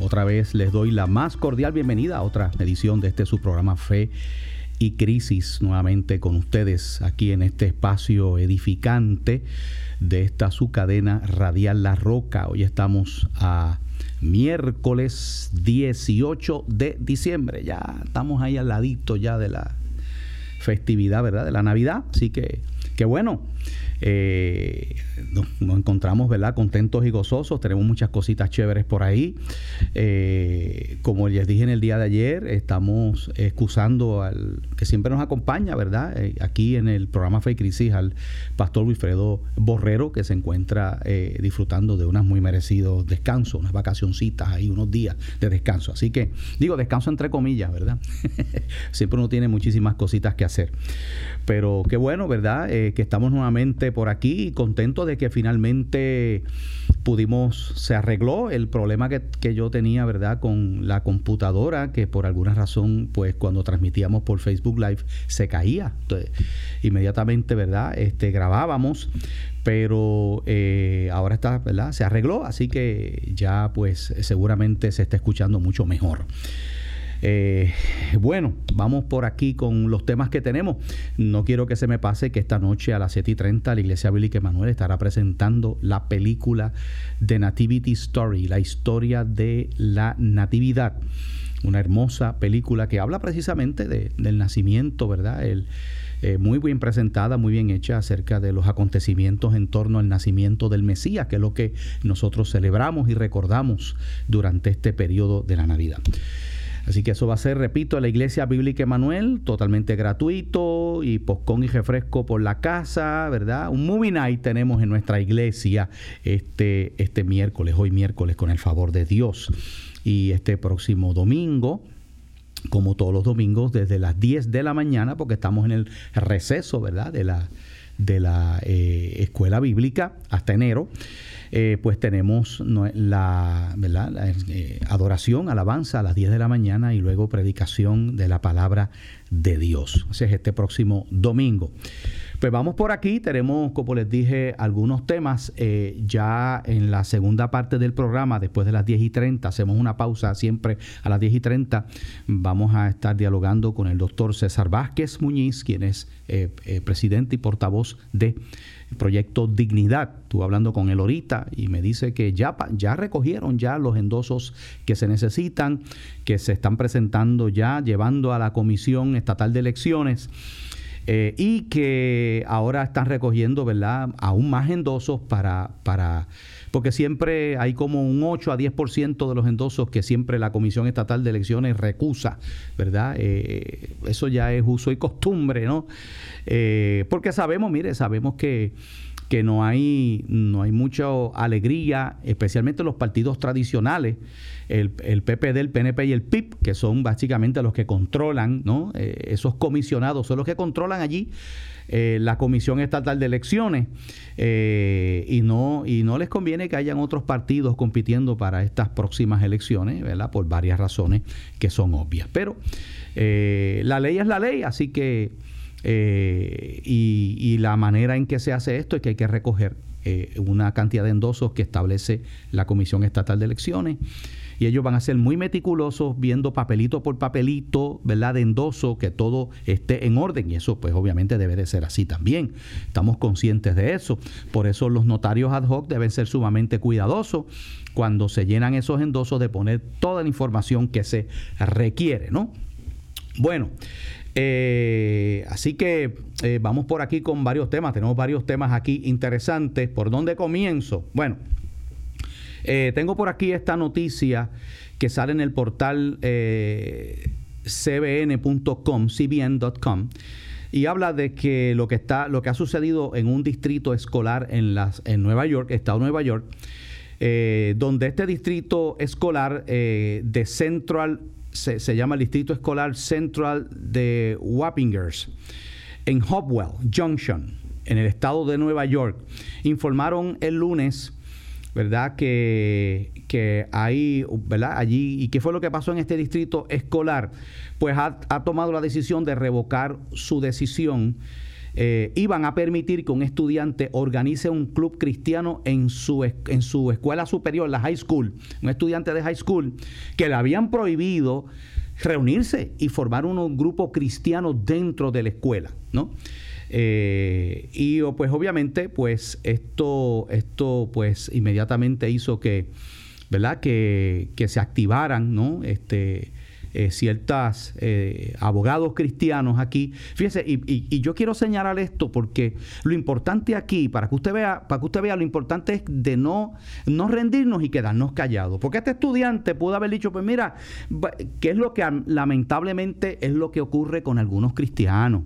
Otra vez les doy la más cordial bienvenida a otra edición de este su programa Fe y Crisis, nuevamente con ustedes aquí en este espacio edificante de esta su cadena radial La Roca. Hoy estamos a miércoles 18 de diciembre, ya estamos ahí al ladito ya de la festividad, ¿verdad? De la Navidad, así que, qué bueno. Eh, nos, encontramos, ¿verdad? Contentos y gozosos. Tenemos muchas cositas chéveres por ahí. Eh, como les dije en el día de ayer, estamos excusando al que siempre nos acompaña, ¿verdad? Eh, aquí en el programa Fe Crisis, al pastor Wilfredo Borrero, que se encuentra disfrutando de unos muy merecidos descansos, unas vacacioncitas ahí, unos días de descanso. Así que, digo, descanso entre comillas, ¿verdad? siempre uno tiene muchísimas cositas que hacer. Pero qué bueno, ¿verdad? que estamos nuevamente por aquí contento de que finalmente pudimos, se arregló el problema que, yo tenía, ¿verdad? Con la computadora, que por alguna razón, pues cuando transmitíamos por Facebook Live se caía. Inmediatamente, ¿verdad? Este, grabábamos, pero eh, ahora está, ¿verdad? Se arregló, así que ya pues seguramente se está escuchando mucho mejor. Eh, bueno, vamos por aquí con los temas que tenemos. No quiero que se me pase que esta noche a las 7 y 30 la Iglesia Bíblica Emanuel estará presentando la película de Nativity Story, la historia de la Natividad. Una hermosa película que habla precisamente del nacimiento, ¿verdad? Eh, muy bien presentada, muy bien hecha acerca de los acontecimientos en torno al nacimiento del Mesías, que es lo que nosotros celebramos y recordamos durante este periodo de la Navidad. Así que eso va a ser, repito, la Iglesia Bíblica Emanuel, totalmente gratuito y poscón y refresco por la casa, ¿verdad? Un movie night tenemos en nuestra iglesia este, este miércoles, hoy miércoles, con el favor de Dios. Y este próximo domingo, como todos los domingos, desde las 10 de la mañana, porque estamos en el receso, ¿verdad? De la, de la eh, escuela bíblica hasta enero. Eh, pues tenemos la, eh, adoración, alabanza a las 10 de la mañana y luego predicación de la palabra de Dios. Ese es este próximo domingo. Pues vamos por aquí, tenemos, como les dije, algunos temas eh, ya en la segunda parte del programa, después de las 10 y 30, hacemos una pausa siempre a las 10 y 30, vamos a estar dialogando con el doctor César Vázquez Muñiz, quien es presidente y portavoz de proyecto Dignidad. Estuve hablando con él ahorita y me dice que ya, ya recogieron ya los endosos que se necesitan, que se están presentando ya, llevando a la Comisión Estatal de Elecciones. Eh, y que ahora están recogiendo, ¿verdad?, aún más endosos para, para porque siempre hay como un 8 a 10% de los endosos que siempre la Comisión Estatal de Elecciones recusa, ¿verdad? Eh, eso ya es uso y costumbre, ¿no? Eh, porque sabemos, mire, sabemos que que no hay, no hay mucha alegría, especialmente los partidos tradicionales, el, el, PPD, el PNP y el PIP, que son básicamente los que controlan, ¿no? Eh, esos comisionados son los que controlan allí eh, la Comisión Estatal de Elecciones eh, y, no, y no les conviene que hayan otros partidos compitiendo para estas próximas elecciones, ¿verdad? Por varias razones que son obvias. Pero la ley es la ley, así que eh, y, la manera en que se hace esto es que hay que recoger eh, una cantidad de endosos que establece la Comisión Estatal de Elecciones. Y ellos van a ser muy meticulosos viendo papelito por papelito, ¿verdad? De endoso, que todo esté en orden. Y eso, pues obviamente debe de ser así también. Estamos conscientes de eso. Por eso los notarios ad hoc deben ser sumamente cuidadosos cuando se llenan esos endosos de poner toda la información que se requiere, ¿no? Bueno, eh, así que eh, vamos por aquí con varios temas. Tenemos varios temas aquí interesantes. ¿Por dónde comienzo? Bueno, eh, tengo por aquí esta noticia que sale en el portal cbn.com, cbn.com y habla de que lo que está, lo que ha sucedido en un distrito escolar en las, en Nueva York, Estado de Nueva York, donde este distrito escolar de Central se, se llama el Distrito Escolar Central de Wappingers, en Hopwell Junction, en el estado de Nueva York, informaron el lunes ¿verdad? Que, que ahí, ¿verdad? Allí, ¿y qué fue lo que pasó en este distrito escolar? Pues ha, tomado la decisión de revocar su decisión. Eh, iban a permitir que un estudiante organice un club cristiano en su, en su escuela superior, la high school, un estudiante de high school, que le habían prohibido reunirse y formar un grupo cristiano dentro de la escuela, ¿no? Eh, y pues obviamente pues esto, esto pues inmediatamente hizo que, ¿verdad? Que, se activaran, ¿no? Este, eh, ciertas eh, abogados cristianos aquí. Fíjese, y, yo quiero señalar esto porque lo importante aquí, para que usted vea, para que usted vea, lo importante es de no, no rendirnos y quedarnos callados. Porque este estudiante pudo haber dicho, pues mira, ¿qué es lo que lamentablemente es lo que ocurre con algunos cristianos?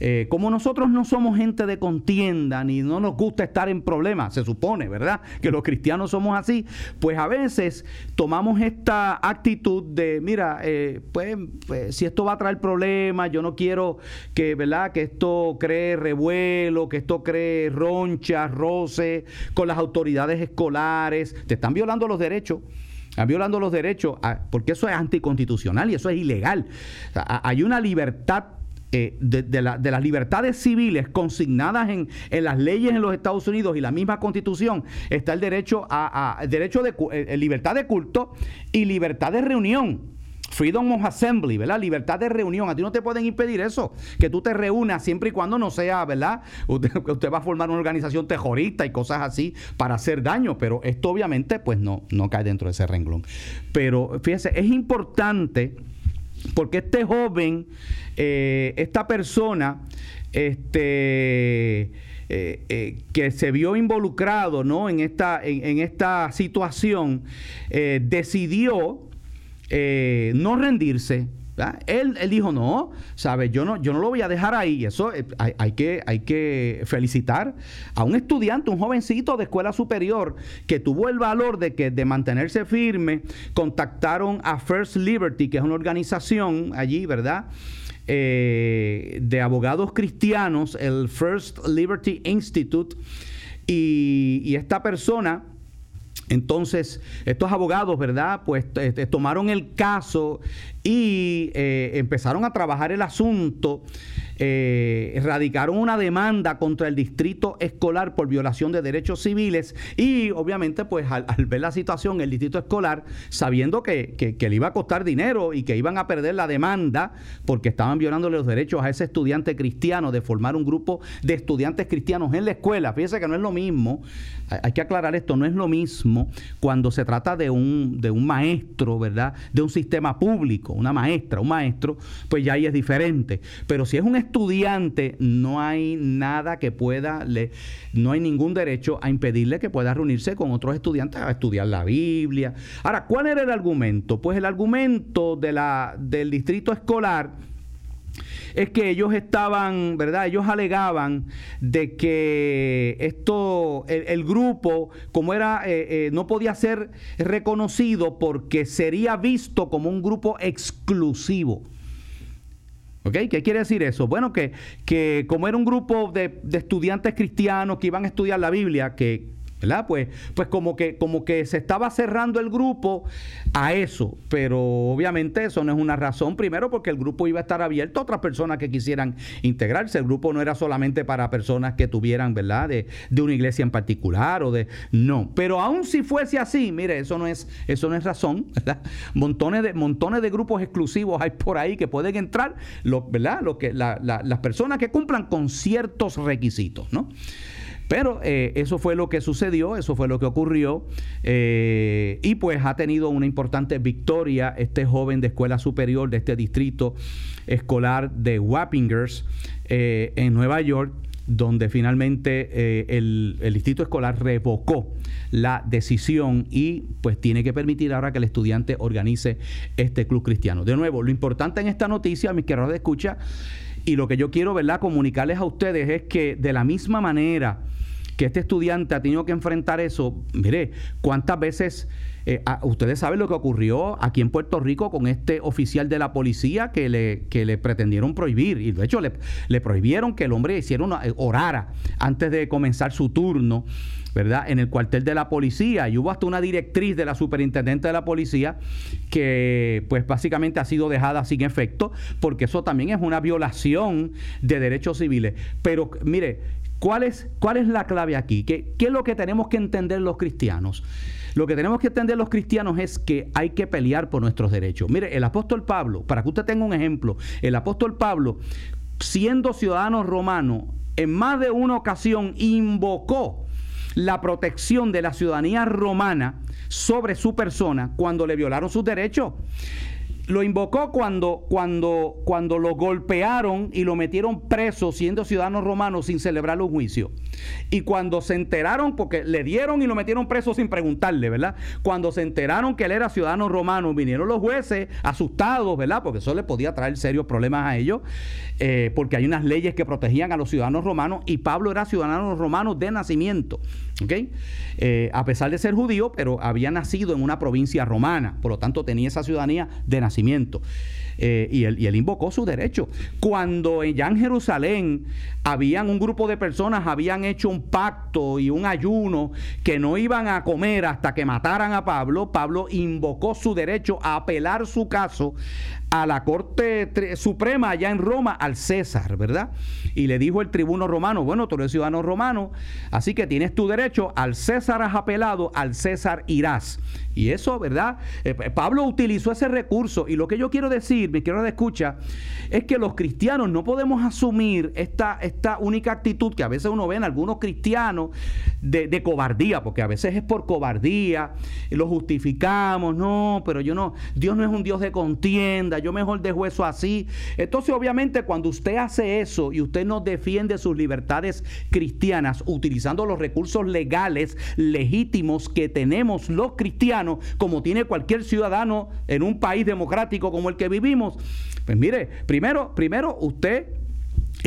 Eh, como nosotros no somos gente de contienda ni no nos gusta estar en problemas, se supone, ¿verdad? Que los cristianos somos así, pues a veces tomamos esta actitud de, mira, eh, pues, pues, si esto va a traer problemas, yo no quiero que, ¿verdad? Que esto cree revuelo, que esto cree ronchas, roce con las autoridades escolares, te están violando los derechos están violando los derechos, ah, porque eso es anticonstitucional y eso es ilegal. hay una libertad eh, de, las libertades civiles consignadas en, las leyes en los Estados Unidos y la misma constitución está el derecho a, derecho de eh, eh, libertad de culto y libertad de reunión. Freedom of Assembly, ¿verdad? Libertad de reunión. A ti no te pueden impedir eso, que tú te reúnas siempre y cuando no sea, ¿verdad? Usted, usted, va a formar una organización terrorista y cosas así para hacer daño, pero esto obviamente pues no, no cae dentro de ese renglón. Pero fíjese, es importante porque este joven, eh, esta persona, este, eh, eh, que se vio involucrado ¿no? en, esta, en, esta situación, decidió no rendirse, él, dijo, no, ¿sabes? Yo no, yo no lo voy a dejar ahí. Eso eh, hay, que, hay que felicitar a un estudiante, un jovencito de escuela superior que tuvo el valor de que de mantenerse firme, contactaron a First Liberty, que es una organización allí, ¿verdad? Eh, de abogados cristianos, el First Liberty Institute, y esta persona entonces, estos abogados, ¿verdad? Pues tomaron el caso y eh, empezaron a trabajar el asunto eh, radicaron una demanda contra el distrito escolar por violación de derechos civiles y obviamente pues al, ver la situación el distrito escolar sabiendo que, le iba a costar dinero y que iban a perder la demanda porque estaban violando los derechos a ese estudiante cristiano de formar un grupo de estudiantes cristianos en la escuela. Fíjese que no es lo mismo, hay que aclarar esto, no es lo mismo cuando se trata de un, de un maestro, ¿verdad? De un sistema público, una maestra, un maestro, pues ya ahí es diferente. Pero si es un estudiante no hay nada que pueda, le, no hay ningún derecho a impedirle que pueda reunirse con otros estudiantes a estudiar la Biblia. Ahora, ¿cuál era el argumento? Pues el argumento de la, del distrito escolar es que ellos estaban, ¿verdad? Ellos alegaban de que esto, el, grupo, como era, eh, eh, no podía ser reconocido porque sería visto como un grupo exclusivo. ¿Qué quiere decir eso? Bueno, que, que como era un grupo de, de, estudiantes cristianos que iban a estudiar la Biblia, que, ¿verdad? Pues, pues como, que, como que se estaba cerrando el grupo a eso, pero obviamente eso no es una razón, primero porque el grupo iba a estar abierto a otras personas que quisieran integrarse, el grupo no era solamente para personas que tuvieran, ¿verdad? De, de una iglesia en particular o de... No, pero aún si fuese así, mire, eso no es, eso no es razón, ¿verdad? Montones de, montones de grupos exclusivos hay por ahí que pueden entrar, lo, ¿verdad? Que, las personas que cumplan con ciertos requisitos, ¿no? Pero eh, eso fue lo que sucedió, eso fue lo que ocurrió eh, y pues ha tenido una importante victoria este joven de escuela superior de este distrito escolar de Wappingers eh, en Nueva York donde finalmente el, el, distrito escolar revocó la decisión y pues tiene que permitir ahora que el estudiante organice este club cristiano. De nuevo, lo importante en esta noticia, mis queridos de escucha, y lo que yo quiero ¿verdad? comunicarles a ustedes es que de la misma manera que este estudiante ha tenido que enfrentar eso, mire, cuántas veces eh, ustedes saben lo que ocurrió aquí en Puerto Rico con este oficial de la policía que le, que le pretendieron prohibir. Y de hecho le, le prohibieron que el hombre hiciera una, eh, orara antes de comenzar su turno. ¿verdad? En el cuartel de la policía. Y hubo hasta una directriz de la superintendente de la policía que, pues, básicamente ha sido dejada sin efecto, porque eso también es una violación de derechos civiles. Pero, mire, ¿cuál es, cuál es la clave aquí? ¿Qué, ¿Qué es lo que tenemos que entender los cristianos? Lo que tenemos que entender los cristianos es que hay que pelear por nuestros derechos. Mire, el apóstol Pablo, para que usted tenga un ejemplo, el apóstol Pablo, siendo ciudadano romano, en más de una ocasión invocó la protección de la ciudadanía romana sobre su persona cuando le violaron sus derechos lo invocó cuando, cuando, cuando lo golpearon y lo metieron preso siendo ciudadano romano sin celebrar un juicio. Y cuando se enteraron, porque le dieron y lo metieron preso sin preguntarle, ¿verdad? Cuando se enteraron que él era ciudadano romano, vinieron los jueces asustados, ¿verdad? Porque eso le podía traer serios problemas a ellos, eh, porque hay unas leyes que protegían a los ciudadanos romanos y Pablo era ciudadano romano de nacimiento, ¿ok? Eh, a pesar de ser judío, pero había nacido en una provincia romana, por lo tanto tenía esa ciudadanía de nacimiento eh, y, él, y, él, invocó su derecho. Cuando ya en Jerusalén habían un grupo de personas, habían hecho un pacto y un ayuno que no iban a comer hasta que mataran a Pablo, Pablo invocó su derecho a apelar su caso a la Corte Suprema allá en Roma, al César, ¿verdad? Y le dijo el tribuno romano, bueno, tú eres ciudadano romano, así que tienes tu derecho, al César has apelado, al César irás. Y eso, ¿verdad? Eh, Pablo utilizó ese recurso y lo que yo quiero decir, mi quiero de escucha, es que los cristianos no podemos asumir esta, esta única actitud que a veces uno ve en algunos cristianos de, de cobardía, porque a veces es por cobardía, lo justificamos, no, pero yo no, Dios no es un Dios de contienda, yo mejor dejo eso así. Entonces, obviamente, cuando usted hace eso y usted no defiende sus libertades cristianas utilizando los recursos legales legítimos que tenemos los cristianos, como tiene cualquier ciudadano en un país democrático como el que vivimos, pues mire, primero, primero usted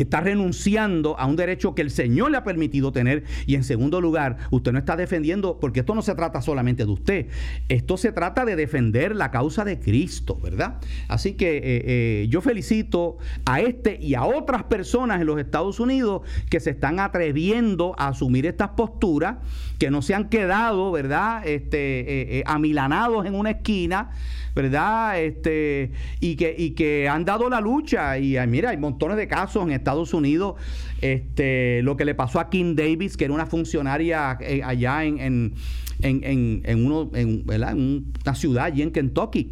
está renunciando a un derecho que el Señor le ha permitido tener y en segundo lugar, usted no está defendiendo, porque esto no se trata solamente de usted, esto se trata de defender la causa de Cristo, ¿verdad? Así que eh, eh, yo felicito a este y a otras personas en los Estados Unidos que se están atreviendo a asumir estas posturas, que no se han quedado, ¿verdad? Este, eh, amilanados en una esquina ¿verdad? Este, y, que, y que han dado la lucha. Y mira, hay montones de casos en Estados Unidos. Este, lo que le pasó a Kim Davis, que era una funcionaria eh, allá en, en, en, en, uno, en, una ciudad allí en Kentucky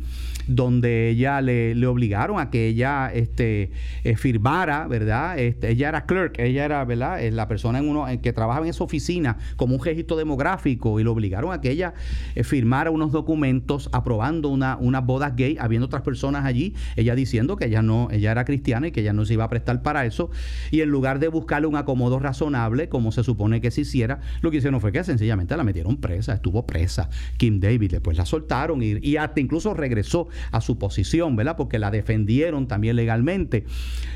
donde ella le, obligaron a que ella este, eh, firmara, ¿verdad? Este, ella era clerk, ella era, ¿verdad? Es la persona en uno, en que trabajaba en esa oficina como un registro demográfico y le obligaron a que ella eh, firmara unos documentos aprobando una, unas bodas gay, habiendo otras personas allí, ella diciendo que ella no, ella era cristiana y que ella no se iba a prestar para eso. Y en lugar de buscarle un acomodo razonable, como se supone que se hiciera, lo que hicieron fue que sencillamente la metieron presa, estuvo presa. Kim David, después la soltaron y, y hasta incluso regresó a su posición, ¿verdad? Porque la defendieron también legalmente.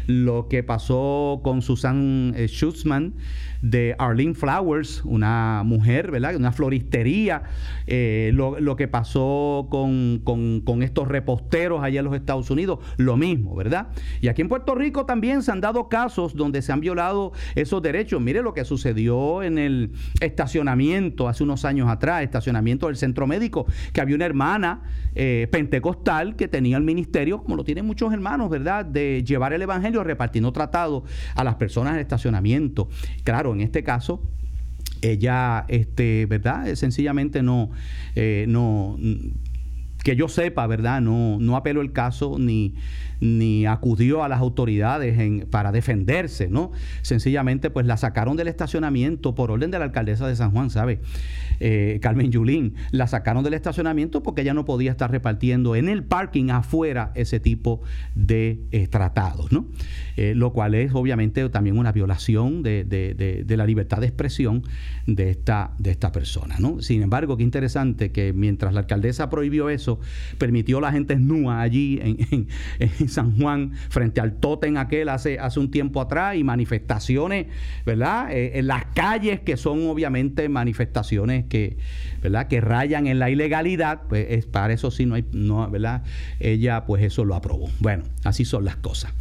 Lo que pasó con Susan eh, Schutzman de Arlene Flowers, una mujer, ¿verdad? Una floristería. Eh, lo, que pasó con, con, estos reposteros allá en los Estados Unidos, lo mismo, ¿verdad? Y aquí en Puerto Rico también se han dado casos donde se han violado esos derechos. Mire lo que sucedió en el estacionamiento hace unos años atrás, estacionamiento del centro médico, que había una hermana eh, pentecostal que tenía el ministerio, como lo tienen muchos hermanos, ¿verdad?, de llevar el evangelio repartiendo tratados a las personas en estacionamiento. Claro, en este caso, ella, este, ¿verdad? Sencillamente no, eh, no que yo sepa, ¿verdad? No, no apeló el caso ni, ni acudió a las autoridades en, para defenderse, ¿no? Sencillamente, pues la sacaron del estacionamiento por orden de la alcaldesa de San Juan, ¿sabe? Eh, Carmen Yulín, la sacaron del estacionamiento porque ella no podía estar repartiendo en el parking afuera ese tipo de eh, tratados, ¿no? Eh, lo cual es obviamente también una violación de, de, de, la libertad de expresión de esta, de esta persona, ¿no? Sin embargo, qué interesante que mientras la alcaldesa prohibió eso, permitió la gente nua allí en, San Juan, frente al tótem aquel hace, hace un tiempo atrás, y manifestaciones, ¿verdad? Eh, en las calles que son obviamente manifestaciones que, ¿verdad? Que rayan en la ilegalidad, pues es, para eso sí no hay, ¿verdad? Ella pues eso lo aprobó. Bueno, así son las cosas.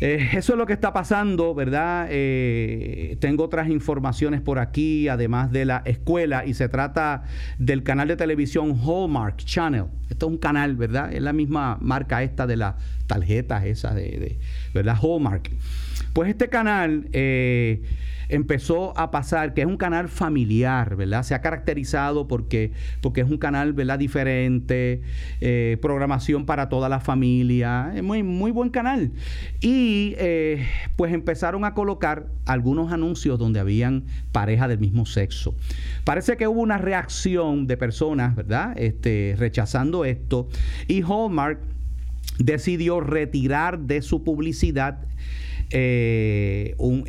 Eh, eso es lo que está pasando, ¿verdad? Eh, tengo otras informaciones por aquí, además de la escuela, y se trata del canal de televisión Hallmark Channel. Esto es un canal, ¿verdad? Es la misma marca esta de las tarjetas esas de, ¿verdad? Hallmark. Pues este canal... Eh, empezó a pasar, que es un canal familiar, ¿verdad? Se ha caracterizado porque, porque es un canal, ¿verdad? Diferente, eh, programación para toda la familia, es muy, muy buen canal. Y eh, pues empezaron a colocar algunos anuncios donde habían pareja del mismo sexo. Parece que hubo una reacción de personas, ¿verdad? Este, rechazando esto y Hallmark decidió retirar de su publicidad eh, un,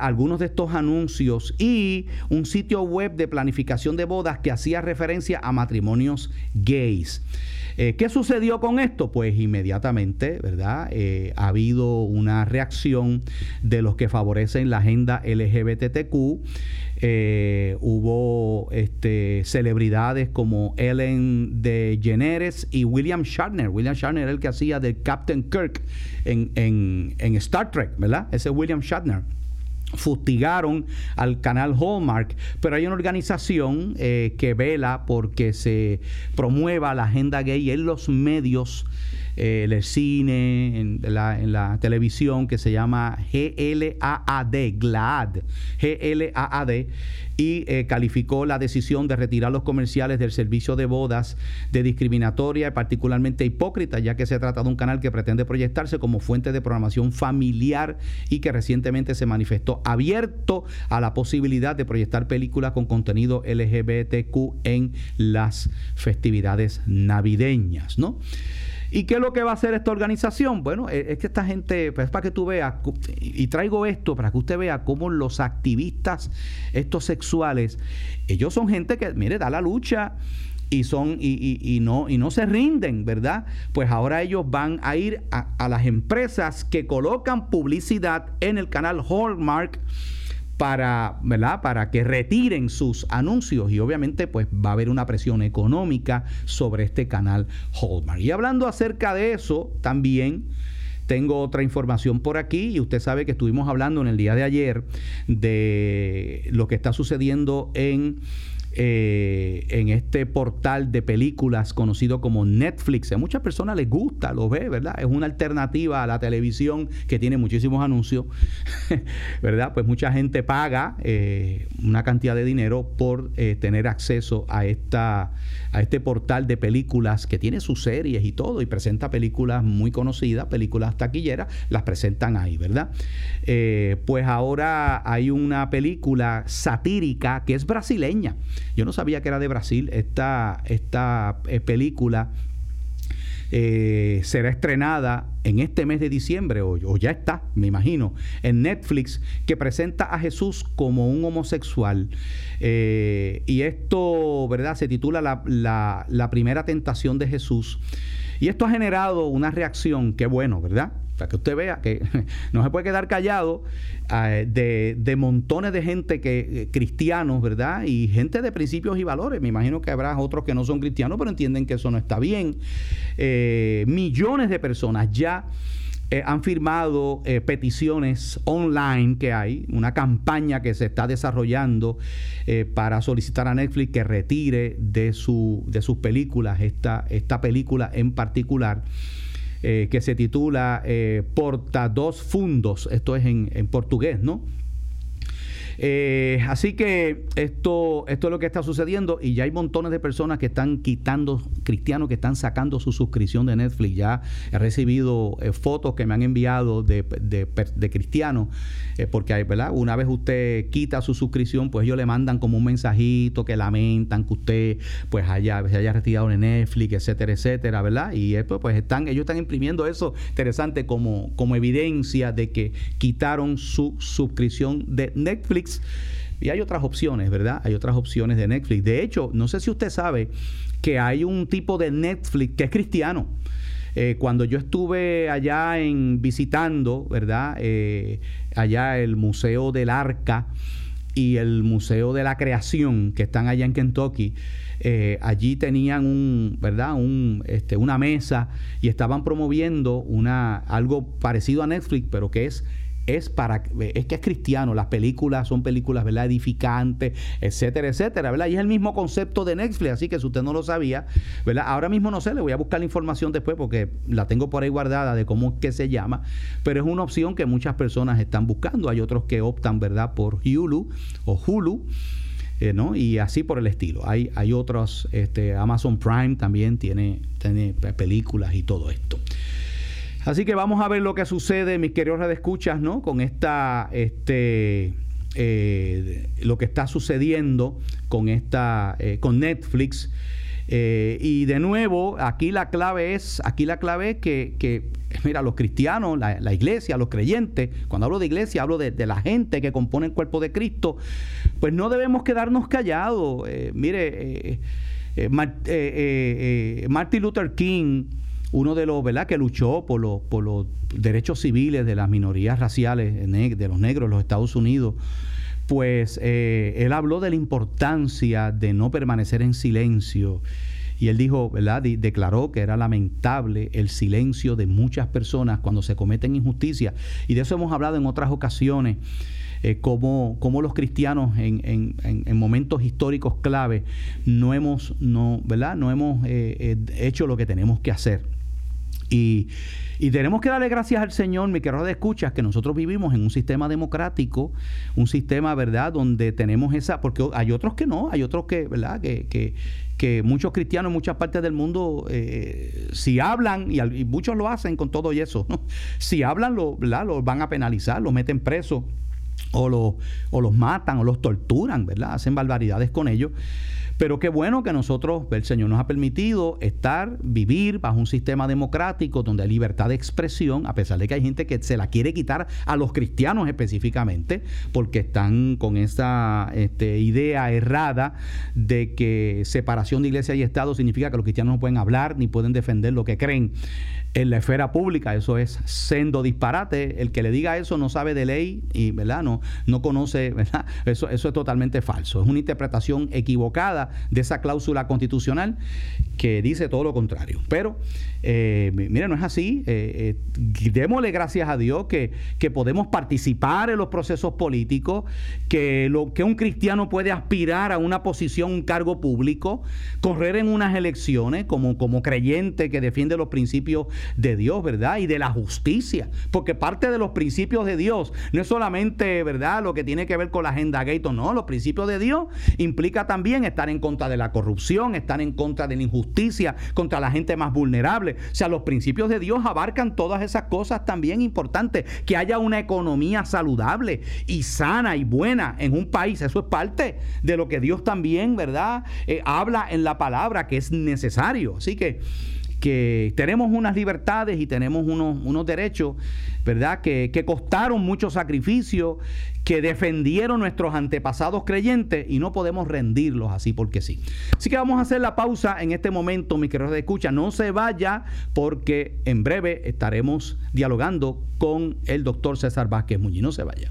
algunos de estos anuncios y un sitio web de planificación de bodas que hacía referencia a matrimonios gays. Eh, ¿Qué sucedió con esto? Pues inmediatamente, ¿verdad? Eh, ha habido una reacción de los que favorecen la agenda LGBTQ. Eh, hubo este, celebridades como Ellen DeGeneres y William Shatner. William Shatner era el que hacía de Captain Kirk en, en Star Trek, ¿verdad? Ese es William Shatner fustigaron al canal Hallmark, pero hay una organización eh, que vela porque se promueva la agenda gay en los medios, el cine, en la, en la, televisión, que se llama GLAAD, GLAAD, GLAAD, y eh, calificó la decisión de retirar los comerciales del servicio de bodas de discriminatoria y particularmente hipócrita, ya que se trata de un canal que pretende proyectarse como fuente de programación familiar y que recientemente se manifestó abierto a la posibilidad de proyectar películas con contenido LGBTQ en las festividades navideñas, ¿no? ¿Y qué es lo que va a hacer esta organización? Bueno, es que esta gente, pues para que tú veas, y traigo esto para que usted vea cómo los activistas, estos sexuales, ellos son gente que, mire, da la lucha y son y, no y no se rinden, ¿verdad? Pues ahora ellos van a ir a las empresas que colocan publicidad en el canal Hallmark para, ¿verdad? para que retiren sus anuncios y obviamente pues va a haber una presión económica sobre este canal Hallmark. Y hablando acerca de eso, también tengo otra información por aquí y usted sabe que estuvimos hablando en el día de ayer de lo que está sucediendo en eh, en este portal de películas conocido como Netflix. A muchas personas les gusta, lo ve, ¿verdad? Es una alternativa a la televisión que tiene muchísimos anuncios, ¿verdad? Pues mucha gente paga eh, una cantidad de dinero por eh, tener acceso a, esta, a este portal de películas que tiene sus series y todo y presenta películas muy conocidas, películas taquilleras, las presentan ahí, ¿verdad? pues ahora hay una película satírica que es brasileña. Yo no sabía que era de Brasil. Esta, esta eh, película eh, será estrenada en este mes de diciembre, o, ya está, me imagino, en Netflix, que presenta a Jesús como un homosexual. Eh, y esto, ¿verdad? Se titula la, la, la primera tentación de Jesús. Y esto ha generado una reacción, que bueno, ¿verdad? Para que usted vea que no se puede quedar callado eh, de, montones de gente que eh, cristianos, ¿verdad? Y gente de principios y valores. Me imagino que habrá otros que no son cristianos, pero entienden que eso no está bien. Eh, millones de personas ya han firmado peticiones online que hay, una campaña que se está desarrollando para solicitar a Netflix que retire de, su, de sus películas esta, esta película en particular. Eh, que se titula eh, Porta dos Fundos, esto es en, en portugués, ¿no? Eh, así que esto, esto es lo que está sucediendo y ya hay montones de personas que están quitando, cristianos que están sacando su suscripción de Netflix. Ya he recibido eh, fotos que me han enviado de, de, cristianos, eh, porque hay, ¿verdad? una vez usted quita su suscripción, pues ellos le mandan como un mensajito que lamentan que usted pues haya, se haya retirado de Netflix, etcétera, etcétera, ¿verdad? Y después pues están, ellos están imprimiendo eso interesante como, como evidencia de que quitaron su suscripción de Netflix y hay otras opciones, ¿verdad? Hay otras opciones de Netflix. De hecho, no sé si usted sabe que hay un tipo de Netflix que es cristiano. Eh, cuando yo estuve allá en visitando, ¿verdad? Eh, allá el Museo del Arca y el Museo de la Creación, que están allá en Kentucky, eh, allí tenían un, ¿verdad? Un, este, una mesa y estaban promoviendo una, algo parecido a Netflix, pero que es es para es que es cristiano, las películas son películas, ¿verdad? edificantes, etcétera, etcétera, ¿verdad? Y es el mismo concepto de Netflix, así que si usted no lo sabía, ¿verdad? Ahora mismo no sé, le voy a buscar la información después porque la tengo por ahí guardada de cómo es que se llama, pero es una opción que muchas personas están buscando, hay otros que optan, ¿verdad? por Hulu o Hulu. Eh, ¿no? Y así por el estilo. Hay, hay otros, este, Amazon Prime también tiene, tiene películas y todo esto. Así que vamos a ver lo que sucede, mis queridos escuchas, ¿no? Con esta, este, eh, lo que está sucediendo con esta, eh, con Netflix. Eh, y de nuevo, aquí la clave es, aquí la clave es que, mira, los cristianos, la, iglesia, los creyentes, cuando hablo de iglesia, hablo de, la gente que compone el cuerpo de Cristo, pues no debemos quedarnos callados. mire, Martin Luther King, uno de los, ¿verdad?, que luchó por los, por los derechos civiles de las minorías raciales de los negros en los Estados Unidos, pues eh, él habló de la importancia de no permanecer en silencio. Y él dijo, ¿verdad? declaró que era lamentable el silencio de muchas personas cuando se cometen injusticias. Y de eso hemos hablado en otras ocasiones. Eh, cómo, los cristianos en, en, en, momentos históricos clave no hemos, no, ¿verdad? no hemos eh, eh, hecho lo que tenemos que hacer. Y, tenemos que darle gracias al Señor, mi querido de escuchas, que nosotros vivimos en un sistema democrático, un sistema, ¿verdad?, donde tenemos esa, porque hay otros que no, hay otros que, ¿verdad?, que, que, que muchos cristianos en muchas partes del mundo, eh, si hablan, y, muchos lo hacen con todo y eso, ¿no? si hablan, lo, ¿verdad? los van a penalizar, los meten presos. O, los, o los matan o los torturan, ¿verdad? Hacen barbaridades con ellos. Pero qué bueno que nosotros, el Señor nos ha permitido estar, vivir bajo un sistema democrático donde hay libertad de expresión, a pesar de que hay gente que se la quiere quitar a los cristianos específicamente, porque están con esa este, idea errada de que separación de iglesia y Estado significa que los cristianos no pueden hablar ni pueden defender lo que creen en la esfera pública. Eso es sendo disparate. El que le diga eso no sabe de ley y ¿verdad? No, no conoce, ¿verdad? Eso, eso es totalmente falso. Es una interpretación equivocada de esa cláusula constitucional que dice todo lo contrario. Pero, eh, mire, no es así. Eh, eh, démosle gracias a Dios que, que, podemos participar en los procesos políticos, que, lo, que un cristiano puede aspirar a una posición, un cargo público, correr en unas elecciones como, como creyente que defiende los principios de Dios, ¿verdad? Y de la justicia. Porque parte de los principios de Dios no es solamente, ¿verdad?, lo que tiene que ver con la agenda Gato, no. Los principios de Dios implica también estar en contra de la corrupción, estar en contra de la injusticia, contra la gente más vulnerable. O sea, los principios de Dios abarcan todas esas cosas también importantes. Que haya una economía saludable y sana y buena en un país, eso es parte de lo que Dios también, ¿verdad? Eh, habla en la palabra que es necesario. Así que que tenemos unas libertades y tenemos unos, unos derechos, ¿verdad? Que, que costaron mucho sacrificio, que defendieron nuestros antepasados creyentes y no podemos rendirlos así porque sí. Así que vamos a hacer la pausa en este momento, mi queridos de escucha. No se vaya porque en breve estaremos dialogando con el doctor César Vázquez Muñiz. No se vaya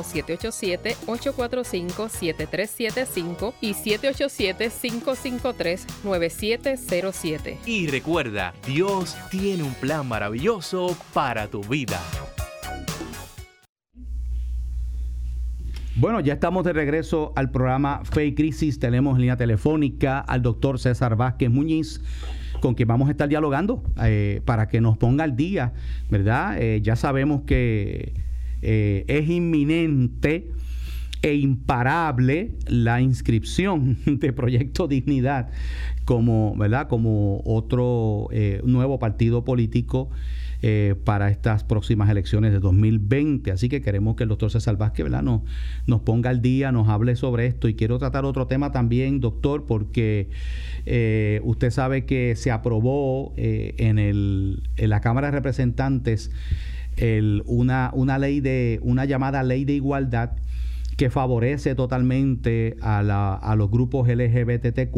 787-845-7375 y 787-553-9707. Y recuerda, Dios tiene un plan maravilloso para tu vida. Bueno, ya estamos de regreso al programa Fe y Crisis. Tenemos en línea telefónica al doctor César Vázquez Muñiz con quien vamos a estar dialogando eh, para que nos ponga al día, ¿verdad? Eh, ya sabemos que eh, es inminente e imparable la inscripción de Proyecto Dignidad como, ¿verdad? como otro eh, nuevo partido político eh, para estas próximas elecciones de 2020. Así que queremos que el doctor César Vázquez ¿verdad? Nos, ponga al día, nos hable sobre esto. Y quiero tratar otro tema también, doctor, porque usted sabe que se aprobó en la Cámara de Representantes el, una, una ley de, una llamada ley de igualdad que favorece totalmente a, los grupos LGBTQ.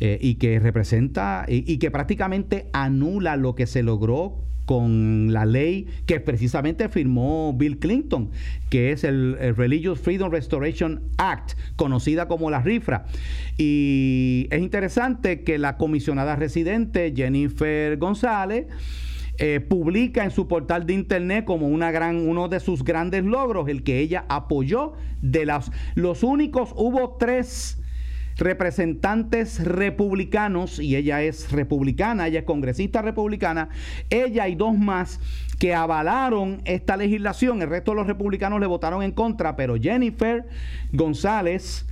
y que representa y, que prácticamente anula lo que se logró con la ley que precisamente firmó Bill Clinton, que es el, Religious Freedom Restoration Act, conocida como la RIFRA. Y es interesante que la comisionada residente Jennifer González eh, publica en su portal de internet como una gran, uno de sus grandes logros, el que ella apoyó de las, los únicos, hubo tres representantes republicanos, y ella es republicana, ella es congresista republicana, ella y dos más que avalaron esta legislación, el resto de los republicanos le votaron en contra, pero Jennifer González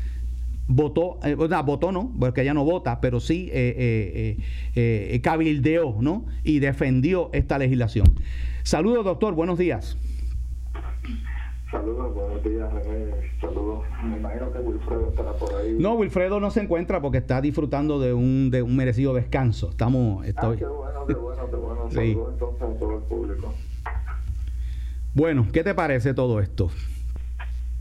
votó, eh, o sea, votó no, porque ella no vota, pero sí eh, eh, cabildeó, ¿no? Y defendió esta legislación. Saludos, doctor, buenos días. Saludos, buenos días, Saludos. Me imagino que Wilfredo estará por ahí. No, Wilfredo no se encuentra porque está disfrutando de un, de un merecido descanso. Estamos. Estoy... Ah, qué bueno, qué bueno, qué bueno. Saludos entonces a todo el público. Bueno, ¿qué te parece todo esto?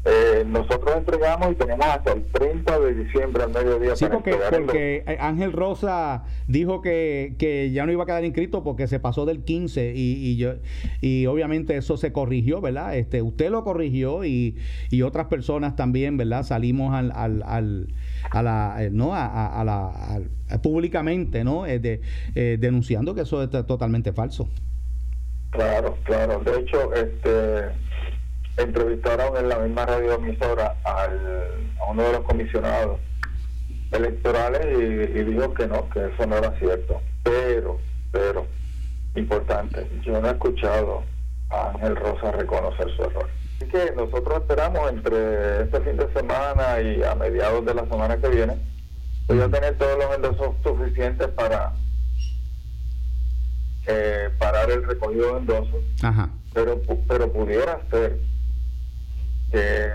Eh, nosotros entregamos y tenemos hasta el 30 de diciembre al mediodía. Sí, porque, porque Ángel Rosa dijo que, que, ya no iba a quedar inscrito porque se pasó del 15 y, y, yo, y obviamente eso se corrigió, ¿verdad? Este, usted lo corrigió y, y otras personas también, ¿verdad? Salimos al, al, al a la, eh, ¿no? A, a la, públicamente, ¿no? Eh, de, eh, denunciando que eso es totalmente falso. Claro, claro. De hecho, este entrevistaron en la misma radioemisora al, a uno de los comisionados electorales y, dijo que no, que eso no era cierto. Pero, pero, importante, yo no he escuchado a Ángel Rosa reconocer su error. Así que nosotros esperamos entre este fin de semana y a mediados de la semana que viene, voy a tener todos los endosos suficientes para eh, parar el recogido de endosos. Pero, pero pudiera ser que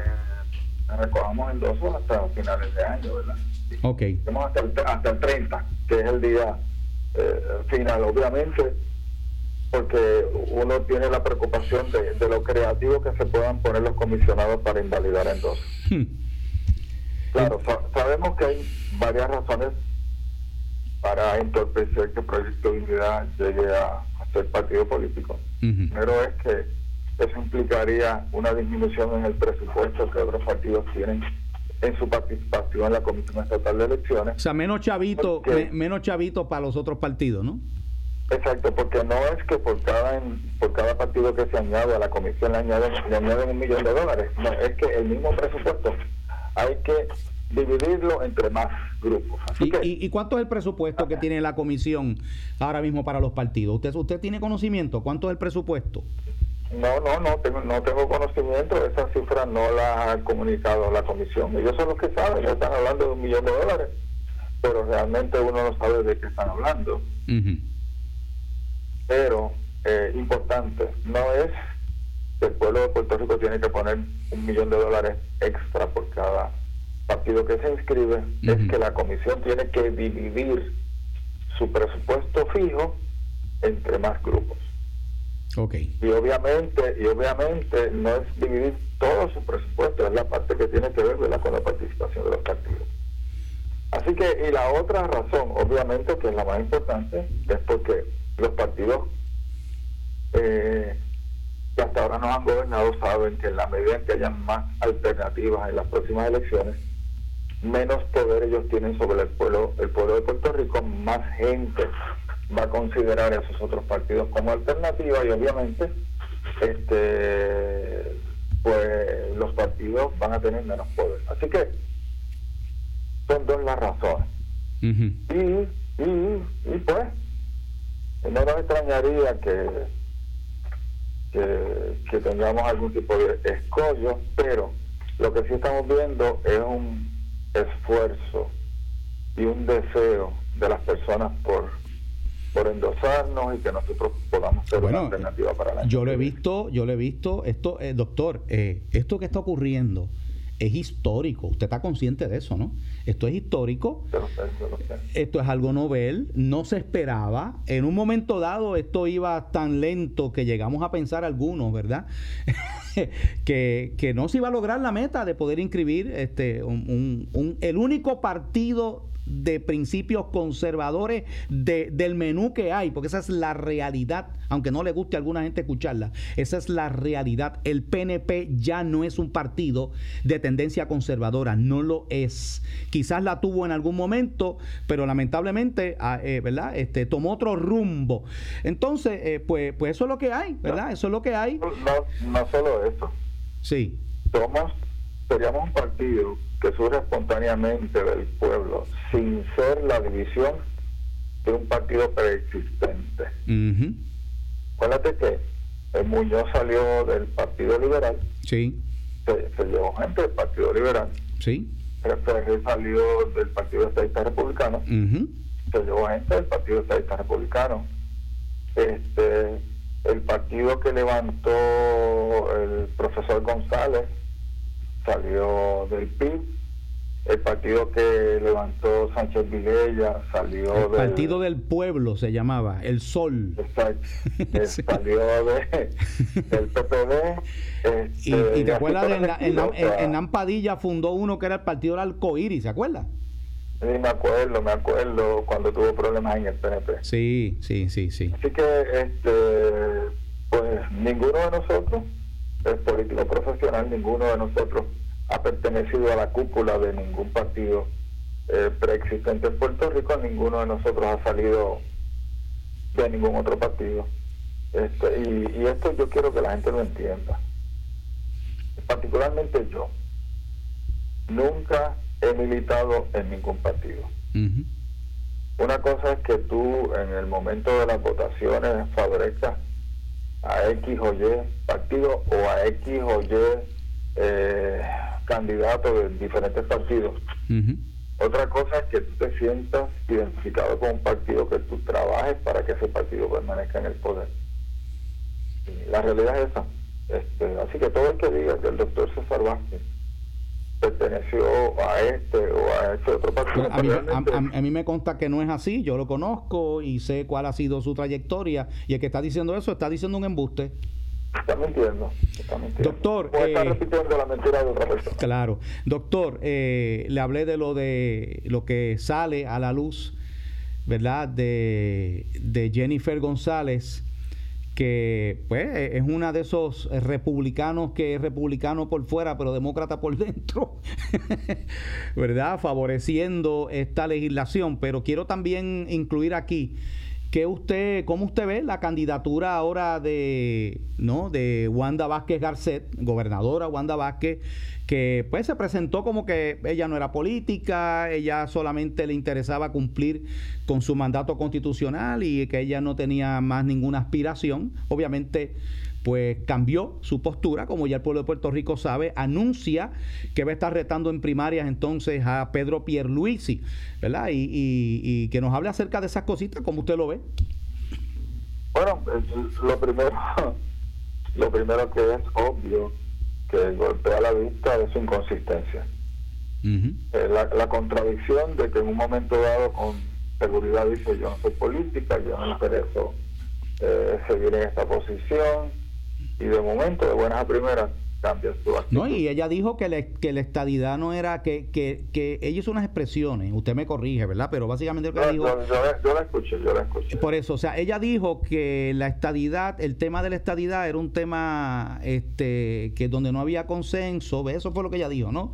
recogamos endosos hasta finales de año, ¿verdad? Ok. hasta el, hasta el 30, que es el día eh, final, obviamente, porque uno tiene la preocupación de, lo creativo que se puedan poner los comisionados para invalidar endosos. Hmm. Claro, sabemos que hay varias razones para entorpecer que Proyecto de Unidad llegue a, ser partido político. Pero es que eso implicaría una disminución en el presupuesto que otros partidos tienen en su participación en la Comisión Estatal de Elecciones. O sea, menos chavito, menos chavito para los otros partidos, ¿no? Exacto, porque no es que por cada por cada partido que se añade a la comisión le añaden, le añaden un millón de dólares, no, es que el mismo presupuesto hay que dividirlo entre más grupos. ¿Y, cuánto es el presupuesto que tiene la comisión ahora mismo para los partidos? ¿Usted, usted tiene conocimiento? ¿Cuánto es el presupuesto? No, no, no tengo, no tengo conocimiento, esa cifra no la ha comunicado la comisión. Ellos son los que saben, ellos están hablando de un millón de dólares, pero realmente uno no sabe de qué están hablando. Pero, eh, importante, no es que el pueblo de Puerto Rico tiene que poner un millón de dólares extra por cada partido que se inscribe, es que la comisión tiene que dividir su presupuesto fijo entre más grupos. Y obviamente, y obviamente no es dividir todo su presupuesto, es la parte que tiene que ver con la participación de los partidos. Así que, y la otra razón, obviamente, que es la más importante, es porque los partidos eh, que hasta ahora no han gobernado saben que en la medida en que haya más alternativas en las próximas elecciones, menos poder ellos tienen sobre el pueblo, el pueblo de Puerto Rico, más gente va a considerar a esos otros partidos como alternativa y obviamente este pues los partidos van a tener menos poder. Así que son dos las razones. y, y, y, pues no nos extrañaría que, que, que tengamos algún tipo de escollo, pero Lo que sí estamos viendo es un esfuerzo y un deseo de las personas por por endosarnos y que nosotros podamos ser una alternativa para la Yo lo he visto, yo lo he visto, esto, eh, doctor, eh, esto que está ocurriendo es histórico. Usted está consciente de eso, ¿no? Esto es histórico. Esto es algo novel. No se esperaba. En un momento dado esto iba tan lento que llegamos a pensar algunos, ¿verdad? que, que, no se iba a lograr la meta de poder inscribir este, un, el único partido de principios conservadores de, del menú que hay, porque esa es la realidad, aunque no le guste a alguna gente escucharla, esa es la realidad. El PNP ya no es un partido de tendencia conservadora, no lo es. Quizás la tuvo en algún momento, pero lamentablemente, ah, eh, ¿verdad? Este, tomó otro rumbo. Entonces, eh, pues, pues eso es lo que hay, ¿verdad? Eso es lo que hay. No, no solo eso. Sí. Somos, seríamos un partido que surge espontáneamente del pueblo, sin ser la división de un partido preexistente. Acuérdate que el Muñoz salió del Partido Liberal. Sí. Se, llevó gente del Partido Liberal. Sí. Ferrer salió del Partido Estadista Republicano. Se llevó gente del Partido Estadista Republicano. Este, el partido que levantó el profesor González salió del PIB, el partido que levantó Sánchez Vilella salió el Partido del Pueblo se llamaba, El Sol. Exacto. Salió de, del PPD. y, este, te acuerdas, de en, Ampadilla fundó uno que era el Partido del Arcoíris, ¿se acuerda? Sí, me acuerdo, me acuerdo cuando tuvo problemas en el PNP. Sí, sí, sí, sí. Así que, este, pues ninguno de nosotros es político profesional, ninguno de nosotros ha pertenecido a la cúpula de ningún partido eh, preexistente en Puerto Rico, ninguno de nosotros ha salido de ningún otro partido. Este, y, esto yo quiero que la gente lo entienda. Particularmente yo. Nunca he militado en ningún partido. Una cosa es que tú en el momento de las votaciones favorezcas a X o Y partido o a X o Y eh, candidatos de diferentes partidos. Otra cosa es que tú te sientas identificado con un partido, que tú trabajes para que ese partido permanezca en el poder. la realidad es esa. Este, así que todo el que diga que el doctor César Vázquez perteneció a este o a este otro partido. A mí, a mí, me consta que no es así, yo lo conozco y sé cuál ha sido su trayectoria y el que está diciendo eso está diciendo un embuste. Está mintiendo. Doctor. está eh, repitiendo la mentira de otra persona. Claro. Doctor, eh, le hablé de lo de lo que sale a la luz, ¿verdad? De, de Jennifer González, que pues es una de esos republicanos que es republicano por fuera, pero demócrata por dentro, ¿verdad? Favoreciendo esta legislación. Pero quiero también incluir aquí ¿Qué usted, ¿Cómo usted ve la candidatura ahora de, ¿no? de Wanda Vázquez Garcet, gobernadora Wanda Vázquez, que pues se presentó como que ella no era política, ella solamente le interesaba cumplir con su mandato constitucional y que ella no tenía más ninguna aspiración? Obviamente pues cambió su postura, como ya el pueblo de Puerto Rico sabe, anuncia que va a estar retando en primarias entonces a Pedro Pierluisi, ¿verdad? Y, y, que nos hable acerca de esas cositas, como usted lo ve. Bueno, lo primero, lo primero que es obvio que golpea la vista es su inconsistencia. Eh, la, contradicción de que en un momento dado con seguridad dice yo no soy política, yo no me intereso eh, seguir en esta posición, y de momento, de buenas a primeras, cambia su actitud. No, y ella dijo que, le, que la estadidad no era, que, que, que ella hizo unas expresiones, usted me corrige, ¿verdad? Pero básicamente lo que dijo... Yo, la escuché, yo la escuché. Por eso, o sea, ella dijo que la estadidad, el tema de la estadidad era un tema este que donde no había consenso, eso fue lo que ella dijo, ¿no?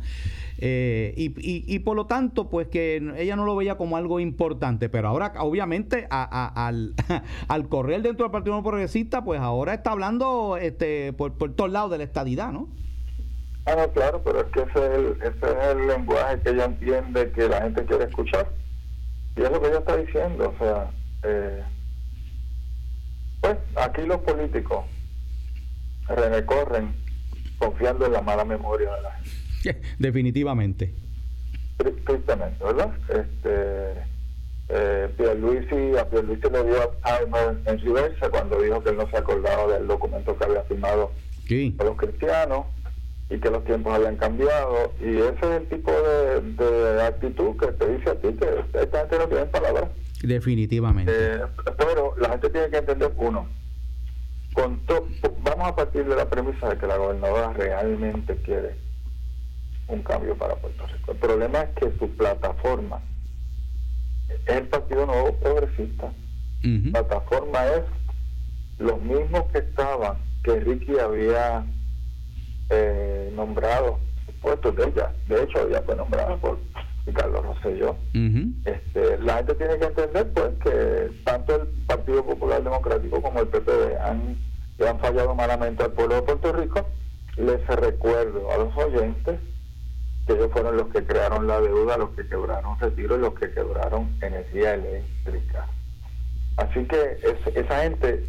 Eh, y, y, por lo tanto, pues que ella no lo veía como algo importante, pero ahora obviamente al, al, correr dentro del Partido Progresista, pues ahora está hablando este, por, por todos lados de la estadidad, ¿no? Ah, no, claro, pero es que ese es, el, ese es el lenguaje que ella entiende que la gente quiere escuchar. Y es lo que ella está diciendo, o sea, eh, pues aquí los políticos corren confiando en la mala memoria de la gente. Definitivamente. Tristemente, ¿verdad? Este, eh, Pierluisi, a Pierluisi le dio Alzheimer en su versa cuando dijo que él no se acordaba del documento que había firmado con los cristianos y que los tiempos habían cambiado. Y ese es el tipo de, actitud que te dice a ti que esta gente no tiene palabras. Definitivamente. Eh, pero la gente tiene que entender, uno, con vamos a partir de la premisa de que la gobernadora realmente quiere un cambio para Puerto Rico. El problema es que su plataforma es el Partido Nuevo Progresista. Plataforma es los mismos que estaban, que Ricky había eh, nombrado puestos de ella. De hecho, ella fue nombrada por Carlos Rosselló. este, la gente tiene que entender pues que tanto el Partido Popular Democrático como el PPD han, le han fallado malamente al pueblo de Puerto Rico. Les recuerdo a los oyentes ellos fueron los que crearon la deuda, los que quebraron retiro y los que quebraron energía eléctrica. Así que esa gente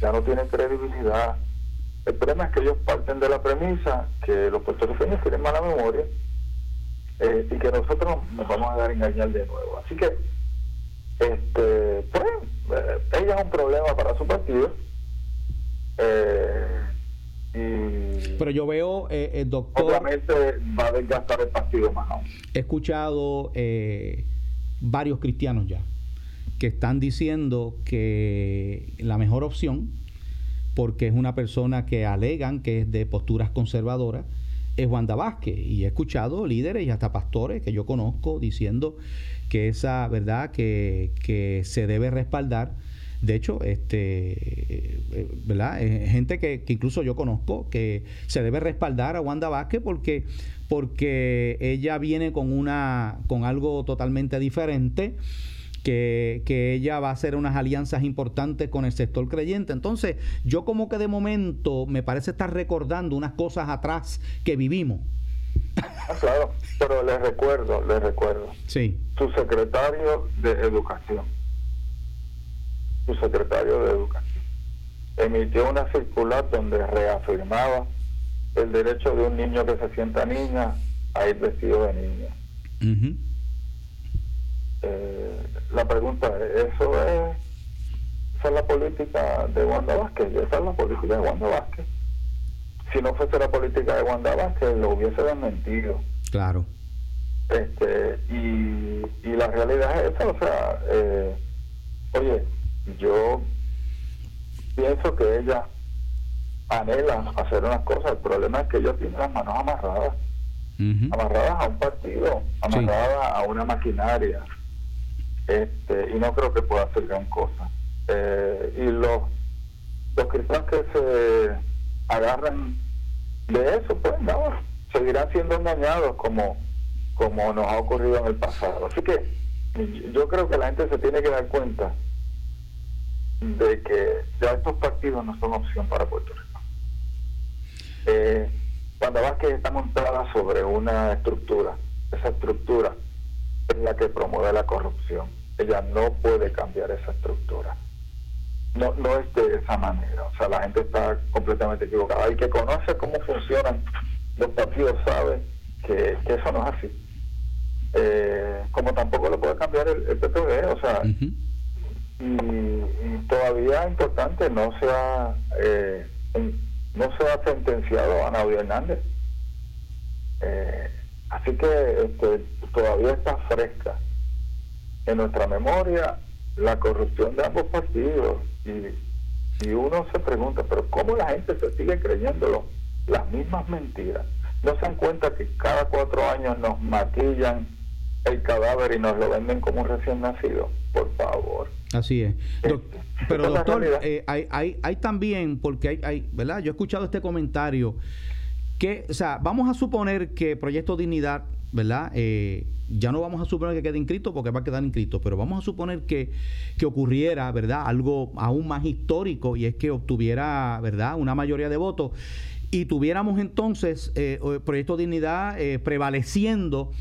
ya no tiene credibilidad. El problema es que ellos parten de la premisa que los puertorriqueños tienen mala memoria eh, y que nosotros nos vamos a dar engañar de nuevo. Así que, este, pues, eh, ella es un problema para su partido. Eh, pero yo veo, eh, el doctor. Obviamente va a desgastar el partido más aún. He escuchado eh, varios cristianos ya que están diciendo que la mejor opción, porque es una persona que alegan que es de posturas conservadoras, es Wanda Vázquez. Y he escuchado líderes y hasta pastores que yo conozco diciendo que esa verdad que, que se debe respaldar de hecho, este, eh, ¿verdad? Gente que, incluso yo conozco que se debe respaldar a Wanda Vázquez porque, porque ella viene con, una, con algo totalmente diferente. Que, que, ella va a hacer unas alianzas importantes con el sector creyente. Entonces, yo como que de momento me parece estar recordando unas cosas atrás que vivimos. Ah, claro, pero les recuerdo, les recuerdo. Sí. Su secretario de Educación su secretario de Educación, emitió una circular donde reafirmaba el derecho de un niño que se sienta niña a ir vestido de niña. Eh, la pregunta es, ¿eso es, esa es la política de Wanda Vázquez? Esa es la política de Wanda Vázquez. Si no fuese la política de Wanda Vázquez, lo hubiese desmentido. Claro. Este, y, y la realidad es esa, o sea, eh, oye, yo pienso que ella anhela hacer unas cosas. El problema es que ella tiene las manos amarradas. Amarradas a un partido, amarradas a una maquinaria. Este, y no creo que pueda hacer gran cosa. Eh, y los, los cristianos que se agarran de eso, pues no, seguirán siendo engañados como, como nos ha ocurrido en el pasado. Así que yo creo que la gente se tiene que dar cuenta de que ya estos partidos no son opción para Puerto Rico. Eh, cuando Vázquez está montada sobre una estructura, esa estructura es la que promueve la corrupción. Ella no puede cambiar esa estructura. No, no es de esa manera. O sea, la gente está completamente equivocada. El que conoce cómo funcionan los partidos sabe que, eso no es así. Eh, como tampoco lo puede cambiar el, el O sea, y, todavía importante no se ha eh, no se ha sentenciado a Nadia Hernández. Eh, así que este, todavía está fresca en nuestra memoria la corrupción de ambos partidos. Y, y uno se pregunta pero cómo la gente se sigue creyendo las mismas mentiras. No se dan cuenta que cada cuatro años nos maquillan el cadáver y nos lo venden como un recién nacido. Por favor Así es. pero doctor, eh, hay, hay, hay, también, porque hay, hay, ¿verdad? Yo he escuchado este comentario que, o sea, vamos a suponer que Proyecto Dignidad, ¿verdad? Eh, ya no vamos a suponer que quede inscrito porque va a quedar inscrito, pero vamos a suponer que, que ocurriera, ¿verdad? Algo aún más histórico y es que obtuviera, ¿verdad? Una mayoría de votos y tuviéramos entonces eh, Proyecto Dignidad prevaleciendo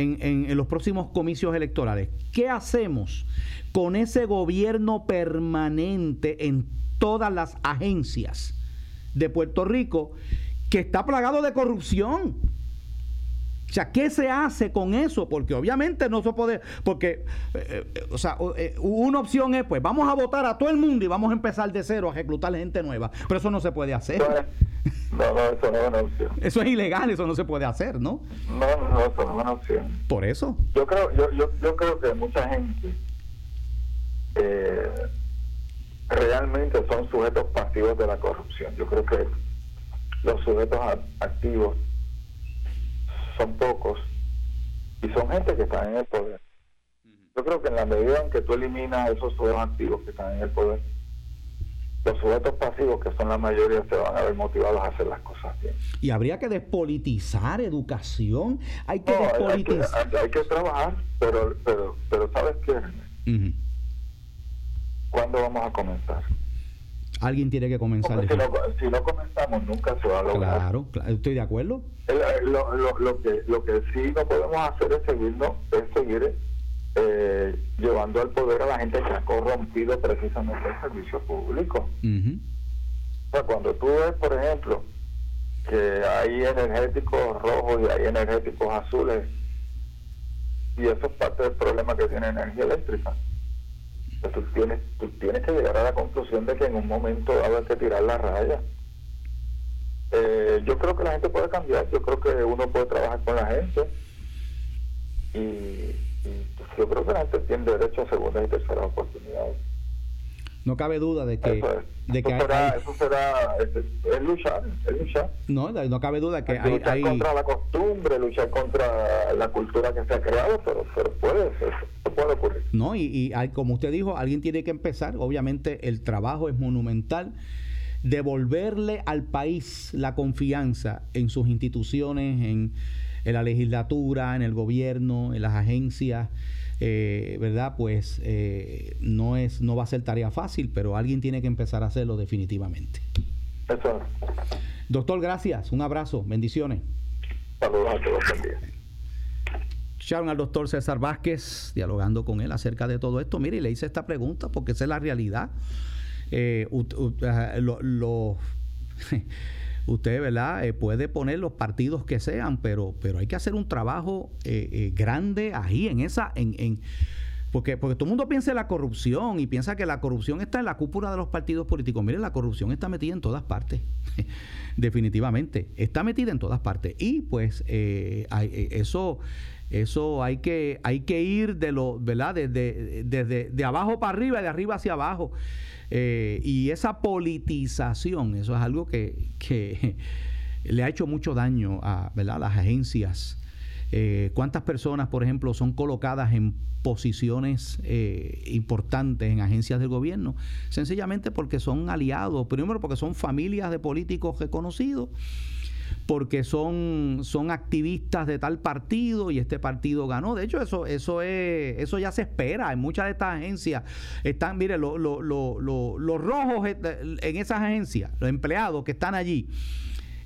en, en, los próximos comicios electorales. ¿Qué hacemos? con ese gobierno permanente en todas las agencias de Puerto Rico que está plagado de corrupción. O sea, ¿qué se hace con eso? Porque obviamente no se puede, porque, eh, eh, o sea, eh, una opción es, pues vamos a votar a todo el mundo y vamos a empezar de cero a reclutar gente nueva. Pero eso no se puede hacer. No, no, eso no es una opción. Eso es ilegal, eso no se puede hacer, ¿no? No, no, eso no es una opción. Por eso. Yo creo, yo, yo, yo creo que mucha gente realmente son sujetos pasivos de la corrupción. Yo creo que los sujetos activos son pocos y son gente que está en el poder. Yo creo que en la medida en que tú eliminas esos sujetos activos que están en el poder, los sujetos pasivos, que son la mayoría, se van a ver motivados a hacer las cosas bien. Y habría que despolitizar educación. Hay que despolitizar. Hay, que, trabajar, pero, pero, pero ¿sabes qué? ¿Cuándo vamos a comenzar? Alguien tiene que comenzar. Si no, si no, comenzamos, nunca se va a lograr. Claro, estoy de acuerdo. Lo, lo, lo, que, lo que sí no podemos hacer es, seguirnos, es seguir eh, llevando al poder a la gente que ha corrompido precisamente el servicio público. O sea, cuando tú ves, por ejemplo, que hay energéticos rojos y hay energéticos azules, y eso es parte del problema que tiene energía eléctrica tú tienes, tú tienes que llegar a la conclusión de que en un momento va que tirar la raya. Eh, yo creo que la gente puede cambiar, yo creo que uno puede trabajar con la gente y, pues, yo creo que la gente tiene derecho a segundas y terceras oportunidades. No cabe duda de que, de que eso será, es, luchar, es luchar. No, no cabe duda que hay, luchar contra la costumbre, luchar contra la cultura que se ha creado, pero, pero puede puede ocurrir. No, y, y hay, como usted dijo, alguien tiene que empezar. Obviamente el trabajo es monumental. Devolverle al país la confianza en sus instituciones, en, en la legislatura, en el gobierno, en las agencias eh, ¿verdad? Pues eh, no, es, no va a ser tarea fácil, pero alguien tiene que empezar a hacerlo definitivamente. Eso. Doctor, gracias. Un abrazo. Bendiciones. Saludos a todos. Escucharon al doctor César Vázquez dialogando con él acerca de todo esto. Mire, y le hice esta pregunta porque esa es la realidad. Eh, lo, usted, ¿verdad? Eh, puede poner los partidos que sean, pero, pero hay que hacer un trabajo eh, eh, grande ahí, en esa, en, en porque, porque todo el mundo piensa en la corrupción y piensa que la corrupción está en la cúpula de los partidos políticos. Mire, la corrupción está metida en todas partes. Definitivamente. Está metida en todas partes. Y pues eso, eso hay que, hay que ir de lo, ¿verdad? Desde, desde de abajo para arriba, de arriba hacia abajo. Eh, y esa politización, eso es algo que, le ha hecho mucho daño a ¿verdad? las agencias. Eh, ¿Cuántas personas, por ejemplo, son colocadas en posiciones eh, importantes en agencias del gobierno? Sencillamente porque son aliados, primero porque son familias de políticos reconocidos porque son, son activistas de tal partido y este partido ganó. De hecho, eso, eso, es, eso ya se espera. En muchas de estas agencias están, mire, los rojos en esas agencias, los empleados que están allí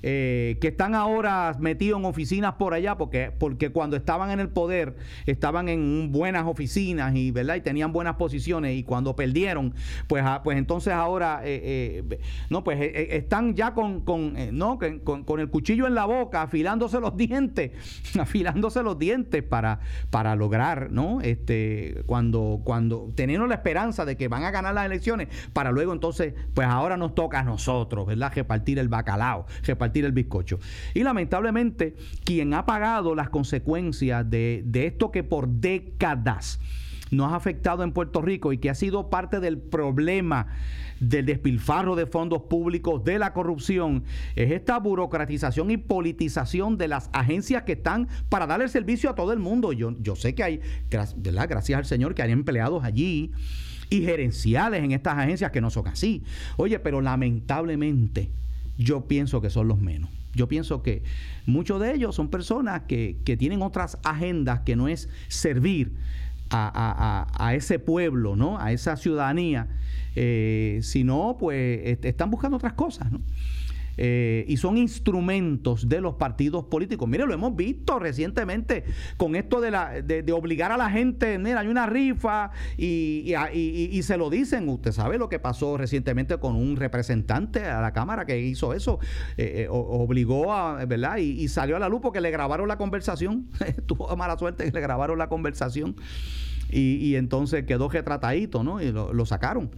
eh, que están ahora metidos en oficinas por allá, porque, porque cuando estaban en el poder estaban en buenas oficinas y, ¿verdad? y tenían buenas posiciones y cuando perdieron, pues, ah, pues entonces ahora, eh, eh, no, pues están ya con, con, ¿no? Con, con, el cuchillo en la boca, afilándose los dientes, afilándose los dientes para, para lograr, ¿no? Este, cuando, cuando teniendo la esperanza de que van a ganar las elecciones, para luego entonces, pues ahora nos toca a nosotros, ¿verdad? Repartir el bacalao, repartir el bizcocho. Y lamentablemente, quien ha pagado las consecuencias de, esto que por décadas nos ha afectado en Puerto Rico y que ha sido parte del problema del despilfarro de fondos públicos, de la corrupción, es esta burocratización y politización de las agencias que están para darle servicio a todo el mundo. Yo, yo sé que hay, gracias al Señor, que hay empleados allí y gerenciales en estas agencias que no son así. Oye, pero lamentablemente yo pienso que son los menos. Yo pienso que muchos de ellos son personas que, tienen otras agendas que no es servir a, ese pueblo, ¿no? a esa ciudadanía, eh, sino pues están buscando otras cosas. Eh, y son instrumentos de los partidos políticos. Mire, lo hemos visto recientemente con esto de, la, de, obligar a la gente, mira, hay una rifa y, y, se lo dicen. Usted sabe lo que pasó recientemente con un representante a la Cámara que hizo eso, eh, eh, obligó a, ¿verdad? Y, salió a la luz porque le grabaron la conversación. Tuvo mala suerte que le grabaron la conversación y, entonces quedó retratadito, ¿no? Y lo sacaron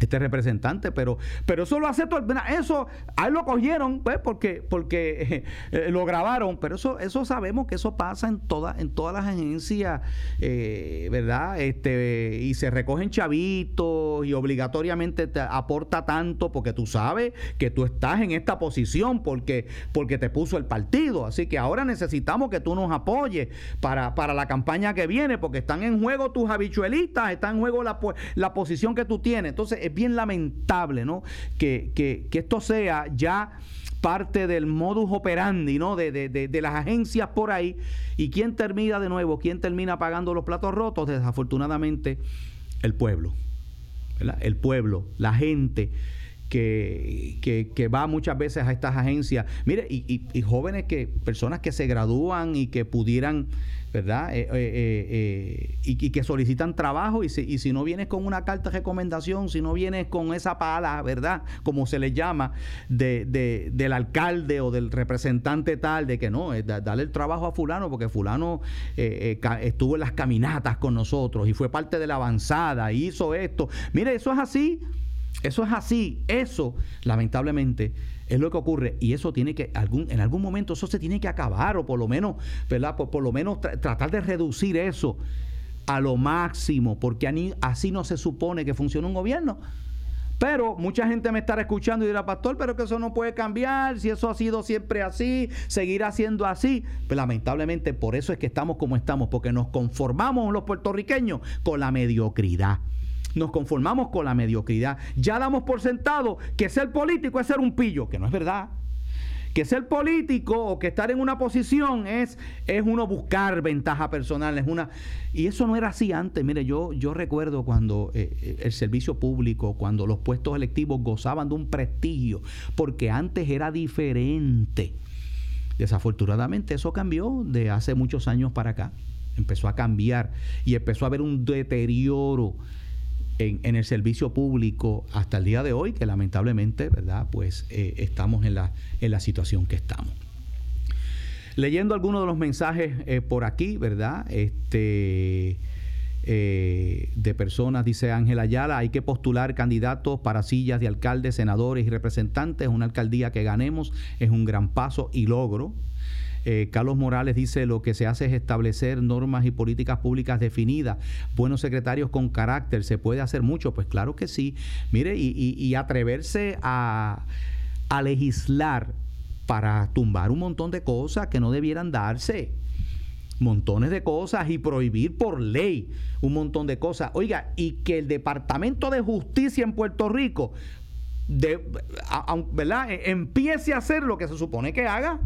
este representante, pero, pero eso lo hace todo, eso, ahí lo cogieron, pues, porque, porque eh, lo grabaron, pero eso, eso sabemos que eso pasa en todas, en todas las agencias, eh, ¿verdad? Este, y se recogen chavitos y obligatoriamente te aporta tanto porque tú sabes que tú estás en esta posición porque, porque te puso el partido. Así que ahora necesitamos que tú nos apoyes para, para la campaña que viene, porque están en juego tus habichuelitas, está en juego la, la posición que tú tienes. Entonces, es bien lamentable, ¿no? Que, que, esto sea ya parte del modus operandi ¿no? De, de, de, las agencias por ahí. ¿Y quién termina de nuevo? ¿Quién termina pagando los platos rotos? Desafortunadamente, el pueblo. El pueblo, la gente que, que, va muchas veces a estas agencias. Mire, y, y, jóvenes que, personas que se gradúan y que pudieran ¿verdad? Eh, eh, eh, y, que solicitan trabajo y si, y si no vienes con una carta de recomendación, si no vienes con esa pala, ¿verdad? Como se le llama, de, de, del alcalde o del representante tal, de que no, dale el trabajo a fulano porque fulano estuvo en las caminatas con nosotros y fue parte de la avanzada, hizo esto. Mire, eso es así. Eso es así, eso lamentablemente es lo que ocurre y eso tiene que algún en algún momento eso se tiene que acabar o por lo menos, ¿verdad? Por, lo menos tratar de reducir eso a lo máximo, porque así no se supone que funciona un gobierno. Pero mucha gente me estará escuchando y dirá, pastor, pero que eso no puede cambiar, si eso ha sido siempre así, seguirá siendo así. Pues lamentablemente por eso es que estamos como estamos, porque nos conformamos los puertorriqueños con la mediocridad nos conformamos con la mediocridad. Ya damos por sentado que ser político es ser un pillo, que no es verdad. Que ser político o que estar en una posición es, es uno buscar ventaja personal, es una y eso no era así antes. Mire, yo, yo recuerdo cuando eh, eh, el servicio público, cuando los puestos electivos gozaban de un prestigio, porque antes era diferente. Desafortunadamente eso cambió de hace muchos años para acá. Empezó a cambiar y empezó a haber un deterioro en, el servicio público hasta el día de hoy, que lamentablemente, ¿verdad? Pues eh, estamos en la, en la situación que estamos. Leyendo algunos de los mensajes eh, por aquí, ¿verdad? Este. Eh, de personas, dice Ángela Ayala, hay que postular candidatos para sillas de alcaldes, senadores y representantes. Una alcaldía que ganemos es un gran paso y logro. Eh, Carlos Morales dice lo que se hace es establecer normas y políticas públicas definidas, buenos secretarios con carácter, se puede hacer mucho, pues claro que sí. Mire, y, atreverse a, legislar para tumbar un montón de cosas que no debieran darse montones de cosas y prohibir por ley un montón de cosas. Oiga, y que el Departamento de Justicia en Puerto Rico ¿verdad? E, empiece a hacer lo que se supone que haga.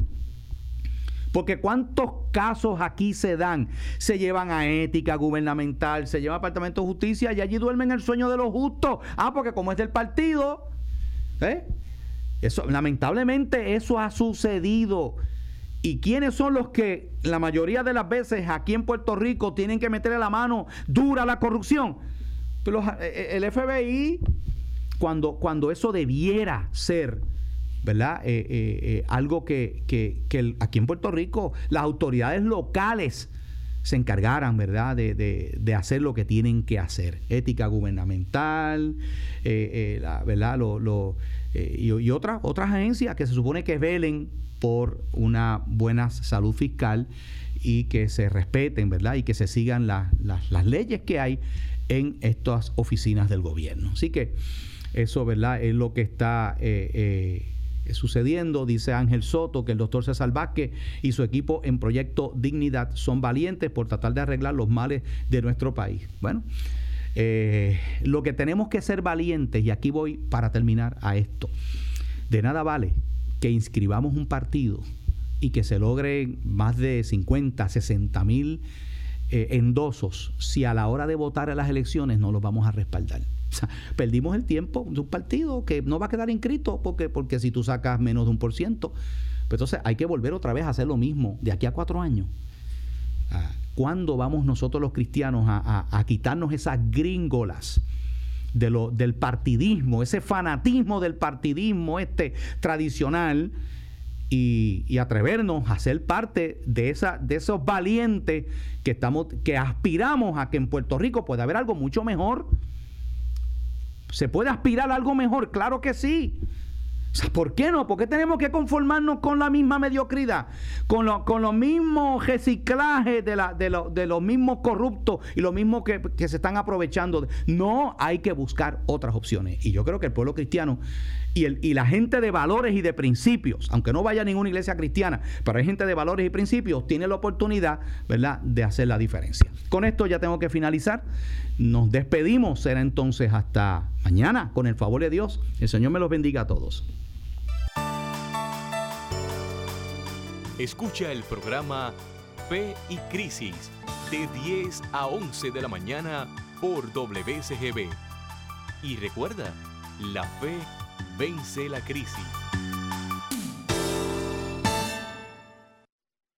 Porque cuántos casos aquí se dan, se llevan a ética gubernamental, se lleva a Departamento de Justicia y allí duermen el sueño de los justos. Ah, porque como es del partido, ¿eh? Lamentablemente eso ha sucedido. ¿Y quiénes son los que la mayoría de las veces aquí en Puerto Rico tienen que meterle la mano dura a la corrupción? Pues eh, el FBI, cuando, cuando eso debiera ser ¿verdad? Eh, eh, eh, algo que, que, aquí en Puerto Rico las autoridades locales se encargaran, ¿verdad?, de, de, hacer lo que tienen que hacer. Ética gubernamental, ¿verdad?, lo, y, otras agencias que se supone que velen por una buena salud fiscal y que se respeten, ¿verdad?, y que se sigan las leyes que hay en estas oficinas del gobierno. Así que eso, ¿verdad?, es lo que está sucediendo. Dice Ángel Soto que el doctor César Vázquez y su equipo en Proyecto Dignidad son valientes por tratar de arreglar los males de nuestro país. Bueno, eh, lo que tenemos que ser valientes, y aquí voy para terminar a esto, de nada vale que inscribamos un partido y que se logren más de 50, 60 mil eh, endosos si a la hora de votar en las elecciones no los vamos a respaldar. perdimos el tiempo de un partido que no va a quedar inscrito porque, porque si tú sacas menos de un por ciento. Entonces hay que volver otra vez a hacer lo mismo de aquí a cuatro años. Ah, ¿Cuándo vamos nosotros los cristianos a, quitarnos esas gringolas? De lo, del partidismo, ese fanatismo del partidismo este tradicional y, atrevernos a ser parte de, esa, de esos valientes que, estamos, que aspiramos a que en Puerto Rico pueda haber algo mucho mejor. ¿Se puede aspirar a algo mejor? Claro que sí. ¿Por qué no? ¿Por qué tenemos que conformarnos con la misma mediocridad? Con, lo, con los mismos reciclajes de, de, de, los mismos corruptos y los mismos que, que, se están aprovechando. No, hay que buscar otras opciones. Y yo creo que el pueblo cristiano y, el, y la gente de valores y de principios, aunque no vaya a ninguna iglesia cristiana, pero hay gente de valores y principios, tiene la oportunidad, ¿verdad?, de hacer la diferencia. Con esto ya tengo que finalizar. Nos despedimos. Será entonces hasta mañana, con el favor de Dios. El Señor me los bendiga a todos. Escucha el programa Fe y Crisis de 10 a 11 de la mañana por WCGB. Y recuerda, la fe vence la crisis.